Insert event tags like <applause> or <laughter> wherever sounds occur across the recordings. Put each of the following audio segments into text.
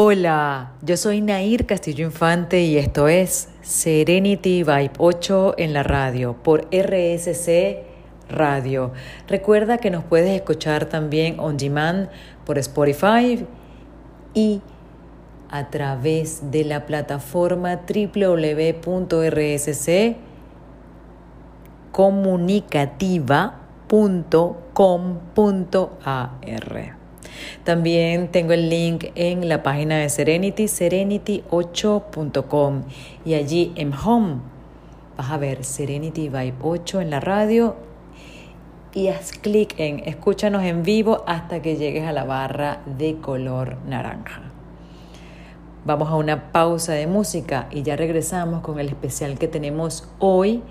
Hola, yo soy Nair Castillo Infante y esto es Serenity Vibe 8 en la radio por RSC Radio. Recuerda que nos puedes escuchar también on demand por Spotify y a través de la plataforma www.rsccomunicativa.com.ar. También tengo el link en la página de Serenity, serenity8.com. Y allí en Home vas a ver Serenity Vibe 8 en la radio y haz clic en escúchanos en vivo hasta que llegues a la barra de color naranja. Vamos a una pausa de música y ya regresamos con el especial que tenemos hoy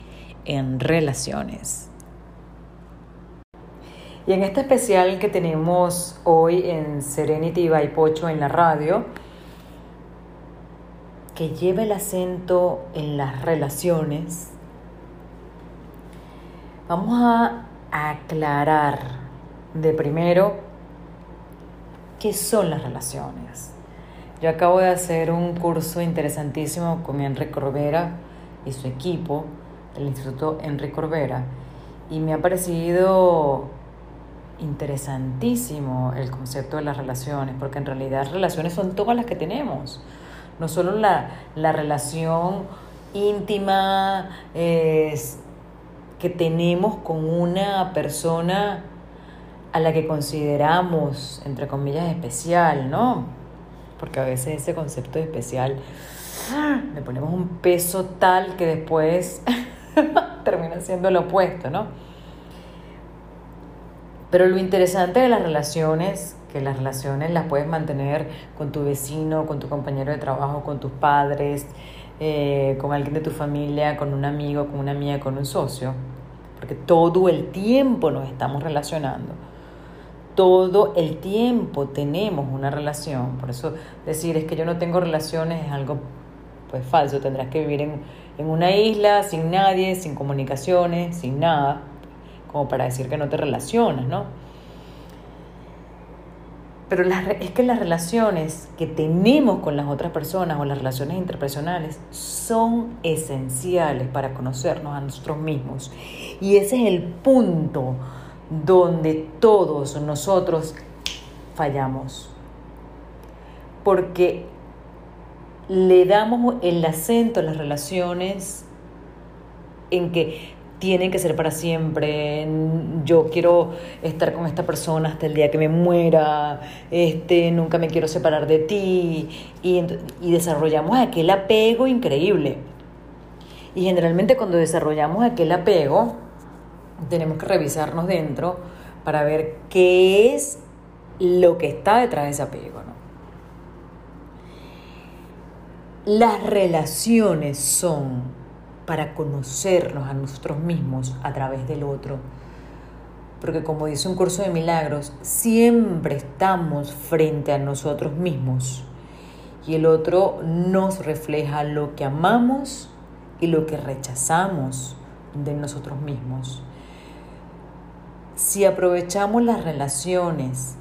en relaciones. Y en este especial que tenemos hoy en Serenity by Pocho en la radio, que lleva el acento en las relaciones, vamos a aclarar de primero qué son las relaciones. Yo acabo de hacer un curso interesantísimo con Enrique Corbera y su equipo del Instituto Enrique Corbera y me ha parecido interesantísimo el concepto de las relaciones, porque en realidad relaciones son todas las que tenemos, no solo la, relación íntima que tenemos con una persona a la que consideramos, entre comillas, especial, ¿no? Porque a veces ese concepto de especial le ponemos un peso tal que después <laughs> termina siendo lo opuesto, ¿no? Pero lo interesante de las relaciones, que las relaciones las puedes mantener con tu vecino, con tu compañero de trabajo, con tus padres, eh, con alguien de tu familia, con un amigo, con una amiga, con un socio, porque todo el tiempo nos estamos relacionando. Todo el tiempo tenemos una relación. Por eso decir es que yo no tengo relaciones es algo pues falso. Tendrás que vivir en, en una isla sin nadie, sin comunicaciones, sin nada para decir que no te relacionas, ¿no? Pero es que las relaciones que tenemos con las otras personas o las relaciones interpersonales son esenciales para conocernos a nosotros mismos. Y ese es el punto donde todos nosotros fallamos. Porque le damos el acento a las relaciones en que tienen que ser para siempre, yo quiero estar con esta persona hasta el día que me muera, este, nunca me quiero separar de ti, y, y desarrollamos aquel apego increíble. Y generalmente cuando desarrollamos aquel apego, tenemos que revisarnos dentro para ver qué es lo que está detrás de ese apego. ¿no? Las relaciones son para conocernos a nosotros mismos a través del otro. Porque como dice un curso de milagros, siempre estamos frente a nosotros mismos y el otro nos refleja lo que amamos y lo que rechazamos de nosotros mismos. Si aprovechamos las relaciones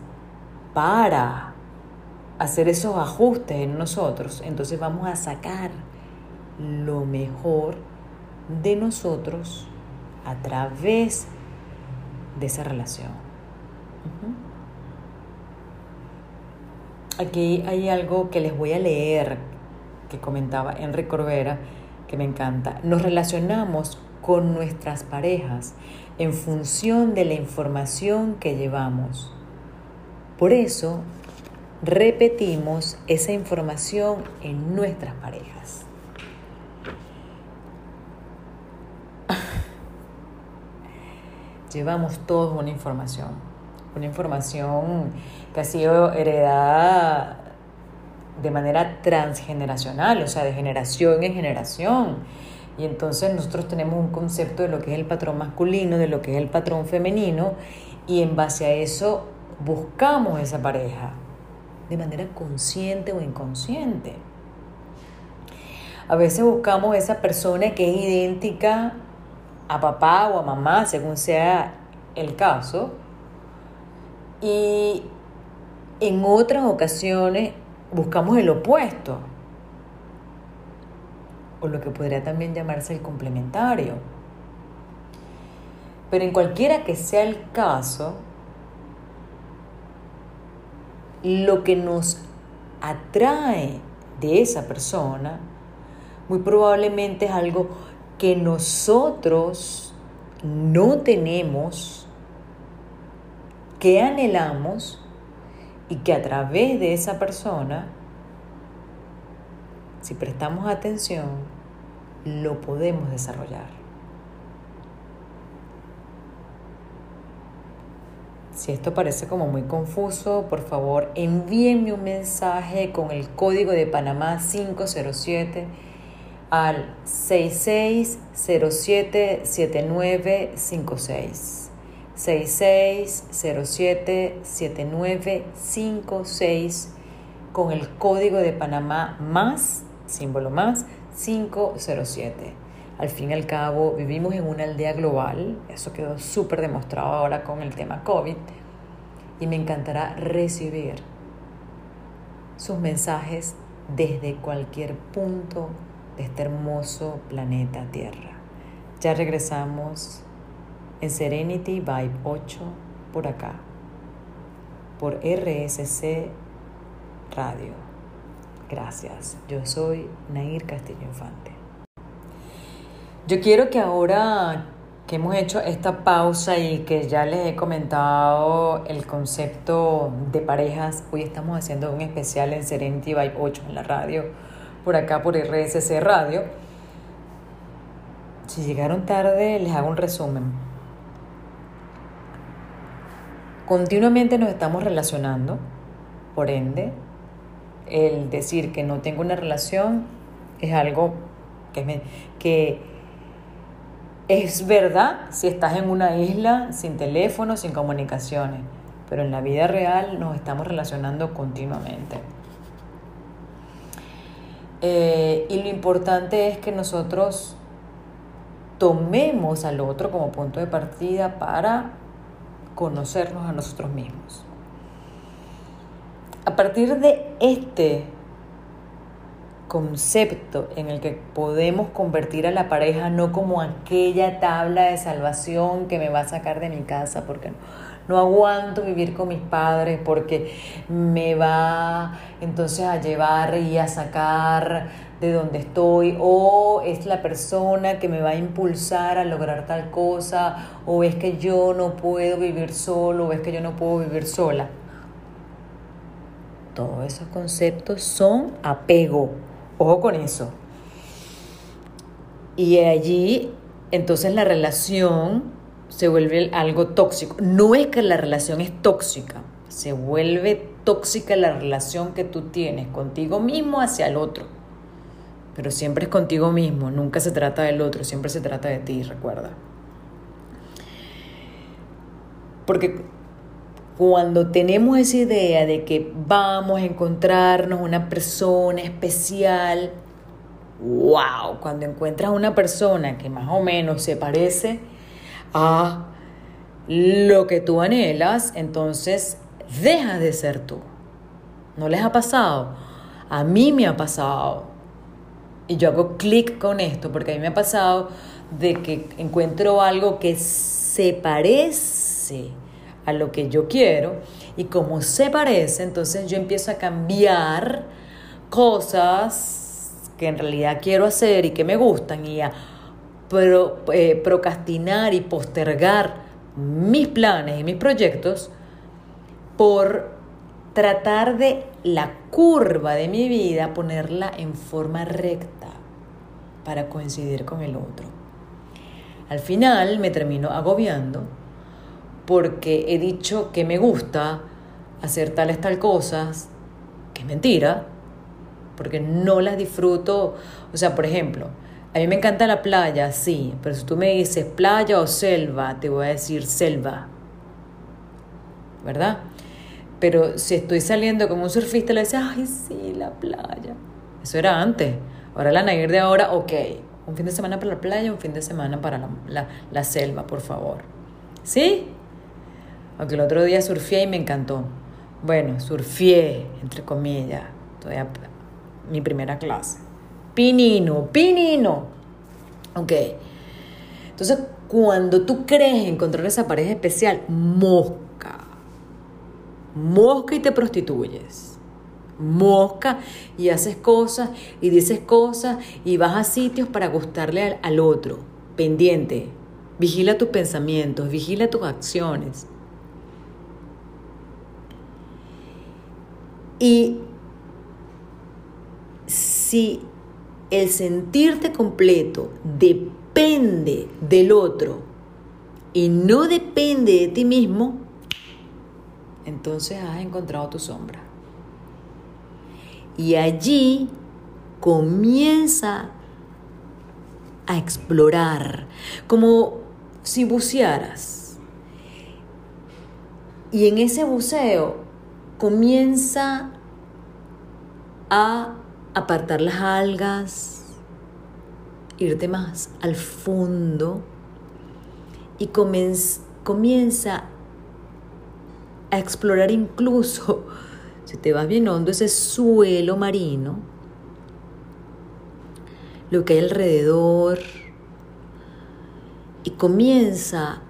para hacer esos ajustes en nosotros, entonces vamos a sacar lo mejor de nosotros a través de esa relación. Aquí hay algo que les voy a leer que comentaba Enrique Corbera que me encanta. Nos relacionamos con nuestras parejas en función de la información que llevamos. Por eso repetimos esa información en nuestras parejas. Llevamos todos una información, una información que ha sido heredada de manera transgeneracional, o sea, de generación en generación. Y entonces nosotros tenemos un concepto de lo que es el patrón masculino, de lo que es el patrón femenino, y en base a eso buscamos esa pareja, de manera consciente o inconsciente. A veces buscamos esa persona que es idéntica a papá o a mamá, según sea el caso. Y en otras ocasiones buscamos el opuesto, o lo que podría también llamarse el complementario. Pero en cualquiera que sea el caso, lo que nos atrae de esa persona muy probablemente es algo que nosotros no tenemos, que anhelamos y que a través de esa persona, si prestamos atención, lo podemos desarrollar. Si esto parece como muy confuso, por favor envíenme un mensaje con el código de Panamá 507 al 66077956. 66077956 con el código de Panamá más, símbolo más, 507. Al fin y al cabo, vivimos en una aldea global, eso quedó súper demostrado ahora con el tema COVID, y me encantará recibir sus mensajes desde cualquier punto de este hermoso planeta Tierra. Ya regresamos en Serenity Vibe 8 por acá, por RSC Radio. Gracias. Yo soy Nair Castillo Infante. Yo quiero que ahora que hemos hecho esta pausa y que ya les he comentado el concepto de parejas, hoy estamos haciendo un especial en Serenity Vibe 8 en la radio por acá por RSC Radio. Si llegaron tarde, les hago un resumen. Continuamente nos estamos relacionando, por ende, el decir que no tengo una relación es algo que, es verdad si estás en una isla sin teléfono, sin comunicaciones, pero en la vida real nos estamos relacionando continuamente. Eh, y lo importante es que nosotros tomemos al otro como punto de partida para conocernos a nosotros mismos. A partir de este concepto en el que podemos convertir a la pareja no como aquella tabla de salvación que me va a sacar de mi casa porque no, no aguanto vivir con mis padres porque me va entonces a llevar y a sacar de donde estoy, o es la persona que me va a impulsar a lograr tal cosa, o es que yo no puedo vivir solo, o es que yo no puedo vivir sola. Todos esos conceptos son apego. Ojo con eso. Y allí, entonces la relación se vuelve algo tóxico. No es que la relación es tóxica, se vuelve tóxica la relación que tú tienes contigo mismo hacia el otro. Pero siempre es contigo mismo, nunca se trata del otro, siempre se trata de ti, recuerda. Porque cuando tenemos esa idea de que vamos a encontrarnos una persona especial, wow, cuando encuentras una persona que más o menos se parece, a lo que tú anhelas, entonces dejas de ser tú. ¿No les ha pasado? A mí me ha pasado. Y yo hago clic con esto, porque a mí me ha pasado de que encuentro algo que se parece a lo que yo quiero y como se parece, entonces yo empiezo a cambiar cosas que en realidad quiero hacer y que me gustan y a eh, procrastinar y postergar mis planes y mis proyectos por tratar de la curva de mi vida ponerla en forma recta para coincidir con el otro. Al final me termino agobiando porque he dicho que me gusta hacer tales tal cosas, que es mentira, porque no las disfruto. O sea, por ejemplo, a mí me encanta la playa, sí, pero si tú me dices playa o selva, te voy a decir selva. ¿Verdad? Pero si estoy saliendo como un surfista, le dice, ay, sí, la playa. Eso era antes. Ahora la Nair de ahora, ok. Un fin de semana para la playa, un fin de semana para la, la selva, por favor. ¿Sí? Aunque el otro día surfé y me encantó. Bueno, surfé, entre comillas. Todavía mi primera clase. Pinino, pinino. Ok. Entonces, cuando tú crees encontrar esa pareja especial, mosca. Mosca y te prostituyes. Mosca y haces cosas y dices cosas y vas a sitios para gustarle al, al otro. Pendiente. Vigila tus pensamientos, vigila tus acciones. Y si el sentirte completo depende del otro y no depende de ti mismo, entonces has encontrado tu sombra. Y allí comienza a explorar, como si bucearas. Y en ese buceo comienza a apartar las algas, irte más al fondo y comienza a explorar incluso, <laughs> si te vas bien hondo, ese suelo marino, lo que hay alrededor, y comienza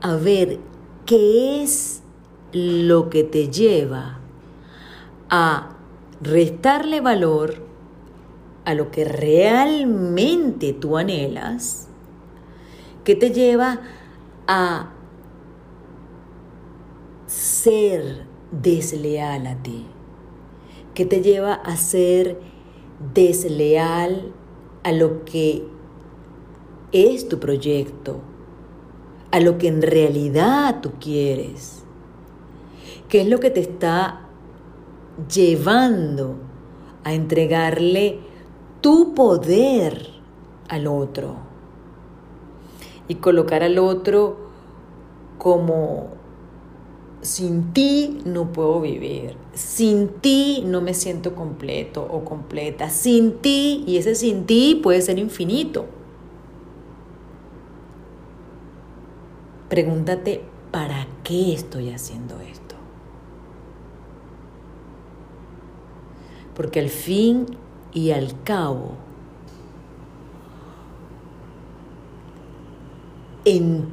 a ver qué es lo que te lleva a restarle valor a lo que realmente tú anhelas, que te lleva a ser desleal a ti, que te lleva a ser desleal a lo que es tu proyecto, a lo que en realidad tú quieres, qué es lo que te está llevando a entregarle tu poder al otro y colocar al otro como sin ti no puedo vivir, sin ti no me siento completo o completa, sin ti y ese sin ti puede ser infinito. Pregúntate, ¿para qué estoy haciendo esto? Porque al fin y al cabo, en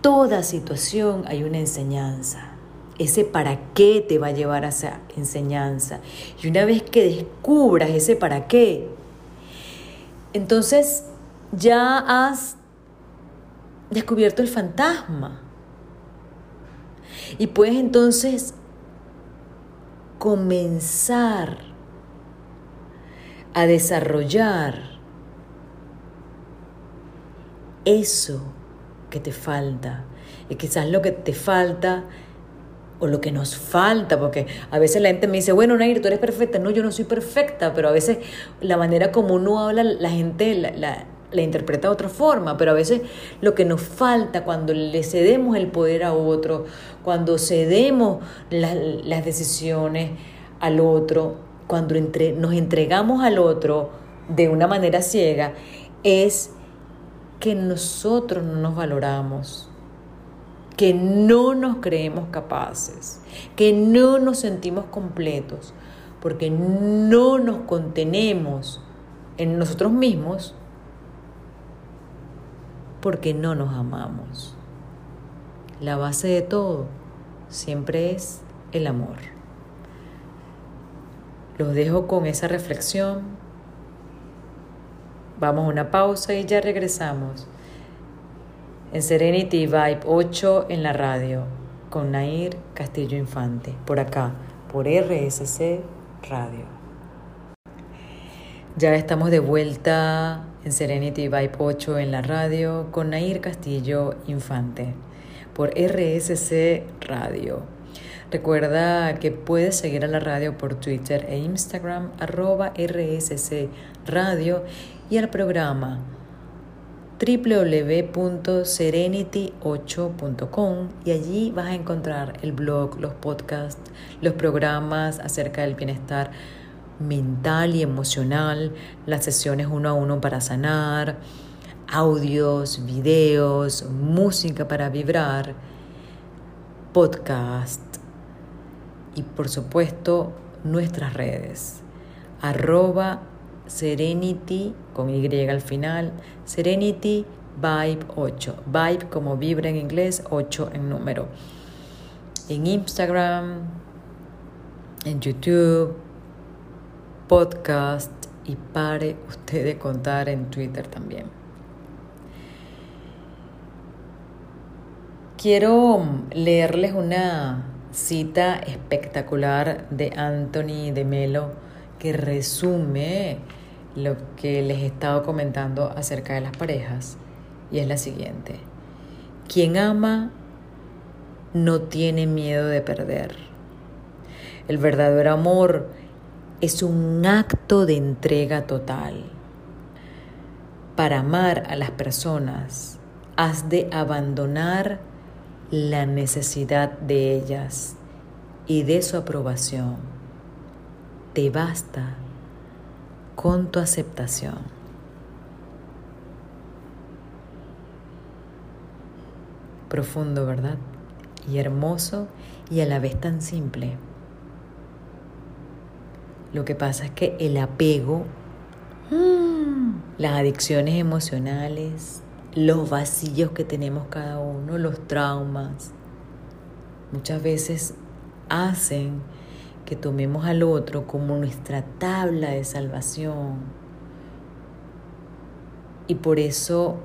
toda situación hay una enseñanza. Ese para qué te va a llevar a esa enseñanza. Y una vez que descubras ese para qué, entonces ya has descubierto el fantasma. Y puedes entonces comenzar a desarrollar eso que te falta. Y quizás lo que te falta o lo que nos falta, porque a veces la gente me dice, bueno, Nair, tú eres perfecta. No, yo no soy perfecta, pero a veces la manera como uno habla, la gente la, interpreta de otra forma, pero a veces lo que nos falta cuando le cedemos el poder a otro, cuando cedemos las decisiones al otro, cuando nos entregamos al otro de una manera ciega, es que nosotros no nos valoramos, que no nos creemos capaces, que no nos sentimos completos, porque no nos contenemos en nosotros mismos, porque no nos amamos. La base de todo siempre es el amor. Los dejo con esa reflexión. Vamos a una pausa y ya regresamos. En Serenity Vibe 8 en la radio con Nair Castillo Infante, por acá, por RSC Radio. Ya estamos de vuelta en Serenity Vibe 8 en la radio con Nair Castillo Infante por RSC Radio. Recuerda que puedes seguir a la radio por Twitter e Instagram arroba RSC Radio y al programa www.serenity8.com y allí vas a encontrar el blog, los podcasts, los programas acerca del bienestar mental y emocional, las sesiones uno a uno para sanar, audios, videos, música para vibrar, podcast y por supuesto nuestras redes. Arroba Serenity con Y al final. Serenity Vibe 8. Vibe como vibra en inglés, 8 en número. En Instagram, en YouTube, podcast y pare usted de contar en Twitter también. Quiero leerles una cita espectacular de Anthony de Melo que resume lo que les he estado comentando acerca de las parejas y es la siguiente. Quien ama no tiene miedo de perder. El verdadero amor es un acto de entrega total. Para amar a las personas, has de abandonar la necesidad de ellas y de su aprobación. Te basta con tu aceptación. Profundo, ¿verdad? Y hermoso y a la vez tan simple. Lo que pasa es que el apego, mm, las adicciones emocionales, los vacíos que tenemos cada uno, los traumas, muchas veces hacen que tomemos al otro como nuestra tabla de salvación. Y por eso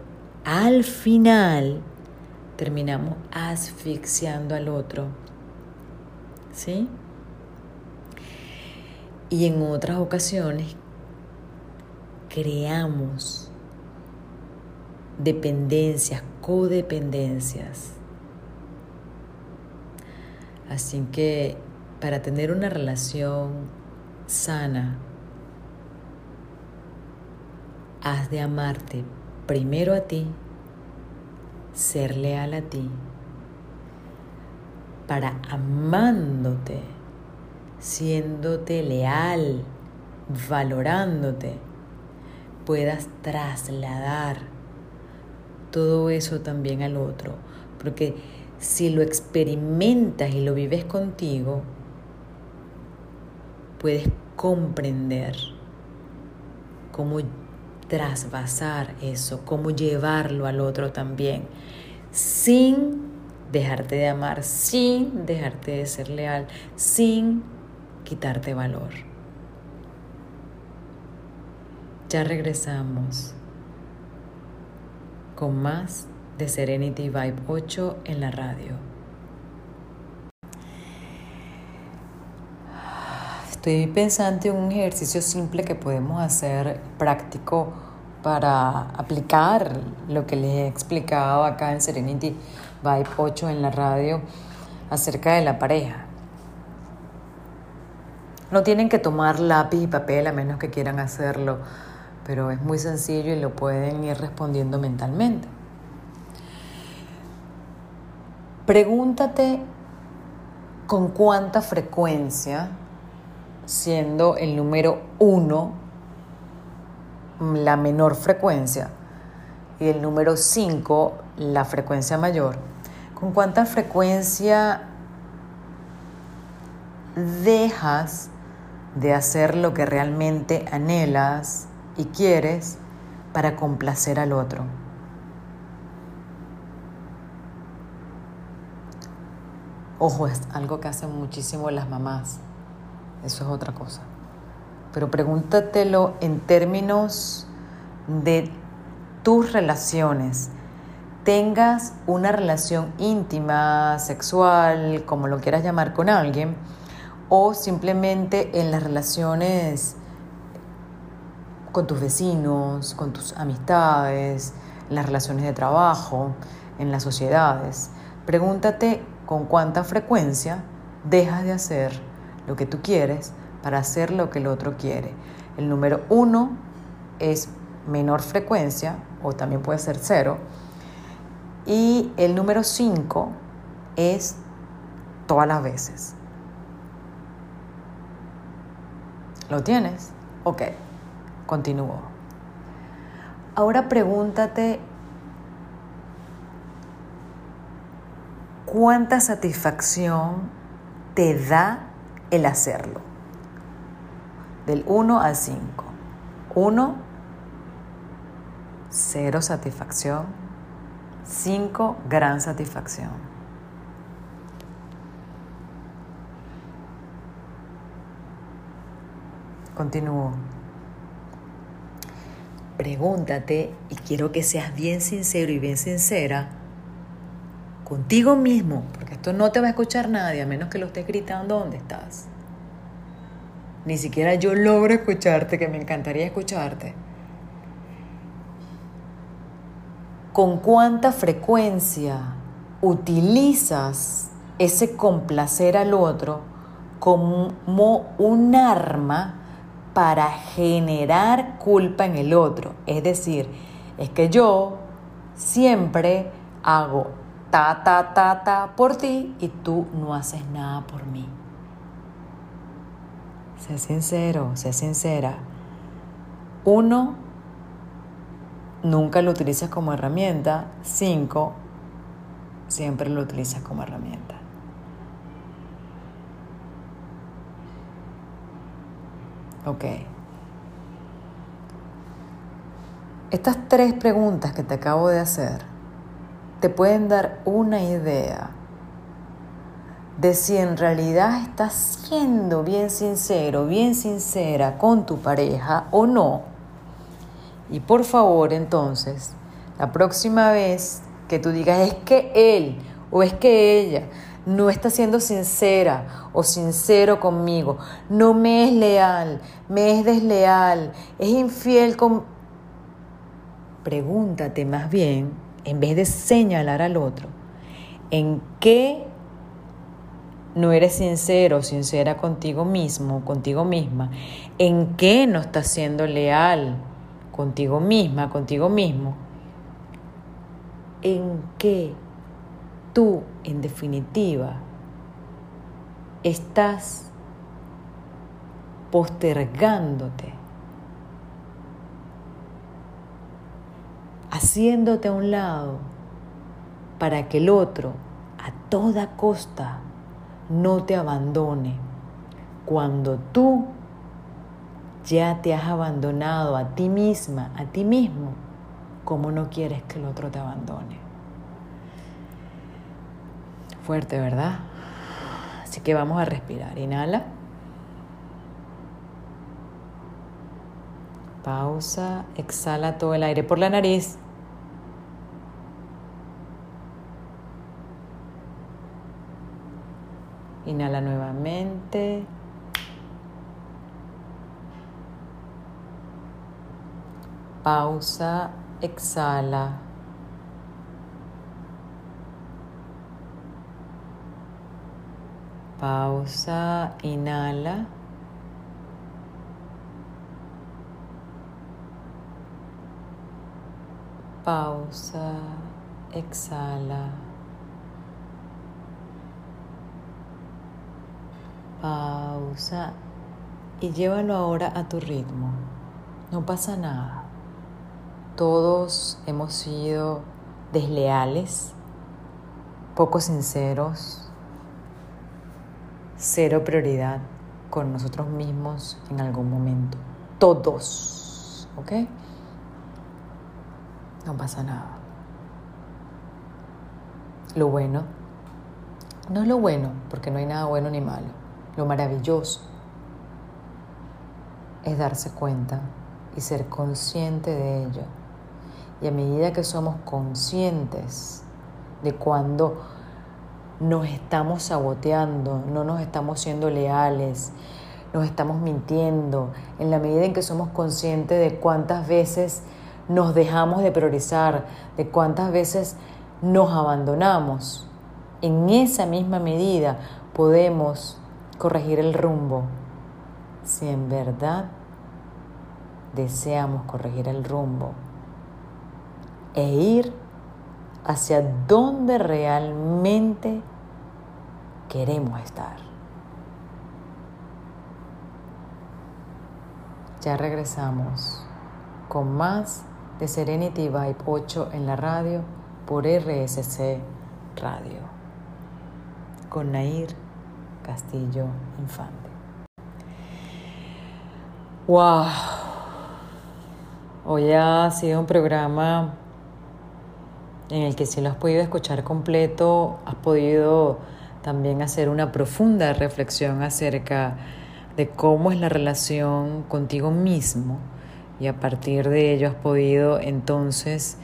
al final terminamos asfixiando al otro. ¿Sí? Y en otras ocasiones creamos dependencias, codependencias. Así que para tener una relación sana, has de amarte primero a ti, ser leal a ti, para amándote, siéndote leal, valorándote, puedas trasladar todo eso también al otro. Porque si lo experimentas y lo vives contigo, puedes comprender cómo trasvasar eso, cómo llevarlo al otro también, sin dejarte de amar, sin dejarte de ser leal, sin quitarte valor. Ya regresamos con más de Serenity Vibe 8 en la radio. Estoy pensando en un ejercicio simple que podemos hacer práctico para aplicar lo que les he explicado acá en Serenity Vibe 8 en la radio acerca de la pareja. No tienen que tomar lápiz y papel a menos que quieran hacerlo pero es muy sencillo y lo pueden ir respondiendo mentalmente. Pregúntate con cuánta frecuencia, siendo el número uno la menor frecuencia y el número cinco la frecuencia mayor, con cuánta frecuencia dejas de hacer lo que realmente anhelas, y quieres para complacer al otro. Ojo, es algo que hacen muchísimo las mamás. Eso es otra cosa. Pero pregúntatelo en términos de tus relaciones. Tengas una relación íntima, sexual, como lo quieras llamar con alguien, o simplemente en las relaciones con tus vecinos, con tus amistades, en las relaciones de trabajo, en las sociedades. Pregúntate con cuánta frecuencia dejas de hacer lo que tú quieres para hacer lo que el otro quiere. El número uno es menor frecuencia o también puede ser cero. Y el número cinco es todas las veces. ¿Lo tienes? Ok. Continúo. Ahora pregúntate cuánta satisfacción te da el hacerlo. Del 1 al 5. 1, cero satisfacción. 5, gran satisfacción. Continúo. Pregúntate, y quiero que seas bien sincero y bien sincera, contigo mismo, porque esto no te va a escuchar nadie a menos que lo estés gritando donde estás. Ni siquiera yo logro escucharte, que me encantaría escucharte. ¿Con cuánta frecuencia utilizas ese complacer al otro como un arma para generar culpa en el otro? Es decir, es que yo siempre hago ta, ta, ta, ta por ti y tú no haces nada por mí. Sé sincero, sé sincera. Uno, nunca lo utilizas como herramienta. Cinco, siempre lo utilizas como herramienta. Ok. Estas tres preguntas que te acabo de hacer te pueden dar una idea de si en realidad estás siendo bien sincero, bien sincera con tu pareja o no. Y por favor, entonces, la próxima vez que tú digas es que él o es que ella no está siendo sincera o sincero conmigo, no me es leal, me es desleal, es infiel con... Pregúntate más bien, en vez de señalar al otro, ¿en qué no eres sincero, sincera contigo mismo, contigo misma, en qué no estás siendo leal contigo misma, contigo mismo, en qué tú, en definitiva, estás postergándote, haciéndote a un lado para que el otro a toda costa no te abandone. Cuando tú ya te has abandonado a ti misma, a ti mismo, ¿cómo no quieres que el otro te abandone? Fuerte, ¿verdad? Así que vamos a respirar. Inhala. Pausa. Exhala todo el aire por la nariz. Inhala nuevamente. Pausa, exhala. Pausa, inhala. Pausa, exhala. Pausa y llévalo ahora a tu ritmo. No pasa nada. Todos hemos sido desleales, poco sinceros, cero prioridad con nosotros mismos en algún momento. Todos. ¿Ok? No pasa nada. Lo bueno no es lo bueno, porque no hay nada bueno ni malo lo maravilloso es darse cuenta y ser consciente de ello. Y a medida que somos conscientes de cuando nos estamos saboteando, no nos estamos siendo leales, nos estamos mintiendo, en la medida en que somos conscientes de cuántas veces nos dejamos de priorizar, de cuántas veces nos abandonamos, en esa misma medida podemos corregir el rumbo. Si en verdad deseamos corregir el rumbo e ir hacia donde realmente queremos estar. Ya regresamos con más de Serenity Vibe 8 en la radio por RSC Radio. Con Nair Castillo Infante. Wow. Hoy ha sido un programa en el que si lo has podido escuchar completo, has podido también hacer una profunda reflexión acerca de cómo es la relación contigo mismo y a partir de ello has podido entonces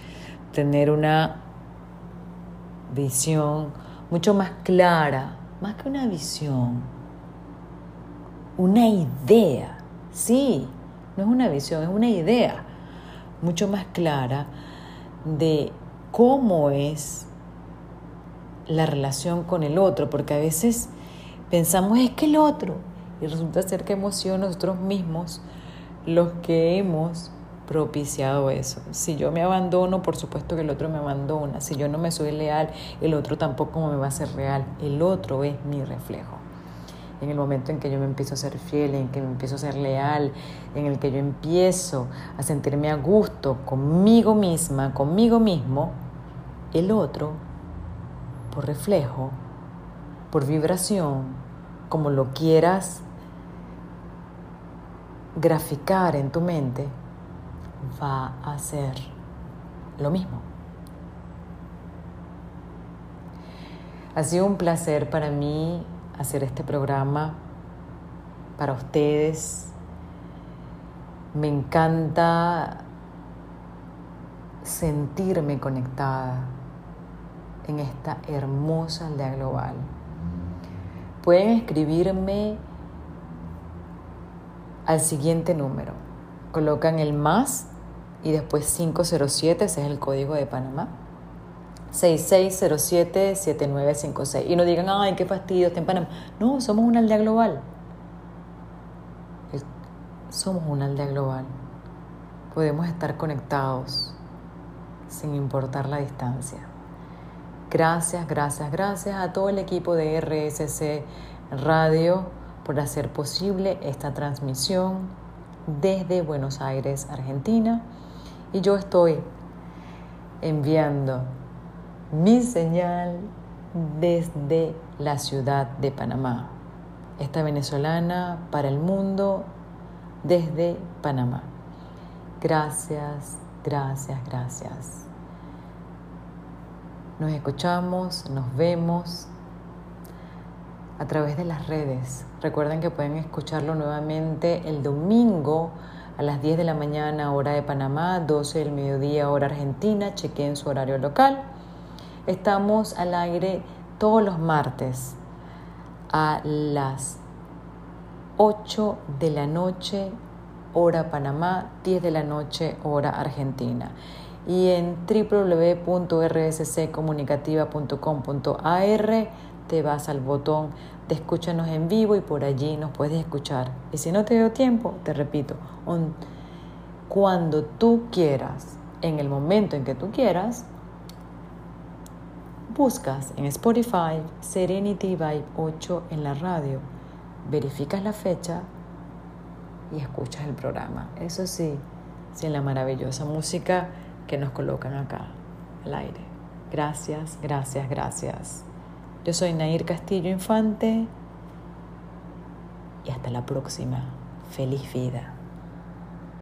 tener una visión mucho más clara, más que una visión, una idea. Sí, no es una visión, es una idea mucho más clara de cómo es la relación con el otro, porque a veces pensamos es que el otro, y resulta ser que hemos sido nosotros mismos los que hemos propiciado eso. Si yo me abandono, por supuesto que el otro me abandona. Si yo no me soy leal, el otro tampoco me va a ser real. El otro es mi reflejo en el momento en que yo me empiezo a ser fiel, en que me empiezo a ser leal, en el que yo empiezo a sentirme a gusto conmigo misma, conmigo mismo, el otro, por reflejo, por vibración, como lo quieras graficar en tu mente, va a hacer lo mismo. Ha sido un placer para mí hacer este programa para ustedes. Me encanta sentirme conectada en esta hermosa aldea global. Pueden escribirme al siguiente número. Colocan el más y después 507, ese es el código de Panamá. 6607-7956. Y no digan, ay, qué fastidio, está en Panamá. No, somos una aldea global. Somos una aldea global. Podemos estar conectados sin importar la distancia. Gracias, gracias, gracias a todo el equipo de RSC Radio por hacer posible esta transmisión desde Buenos Aires, Argentina. Y yo estoy enviando mi señal desde la ciudad de Panamá. Esta venezolana para el mundo desde Panamá. Gracias, gracias, gracias. Nos escuchamos, nos vemos a través de las redes. Recuerden que pueden escucharlo nuevamente el domingo a las 10 de la mañana hora de Panamá, 12 del mediodía hora argentina. Chequen su horario local. Estamos al aire todos los martes a las 8 de la noche, hora Panamá, 10 de la noche, hora Argentina. Y en www.rsccomunicativa.com.ar te vas al botón de escúchanos en vivo y por allí nos puedes escuchar. Y si no te dio tiempo, te repito, cuando tú quieras, en el momento en que tú quieras, Buscas en Spotify Serenity Vibe 8 en la radio, verificas la fecha y escuchas el programa. Eso sí, sin la maravillosa música que nos colocan acá al aire. Gracias, gracias, gracias. Yo soy Nair Castillo Infante y hasta la próxima. Feliz vida.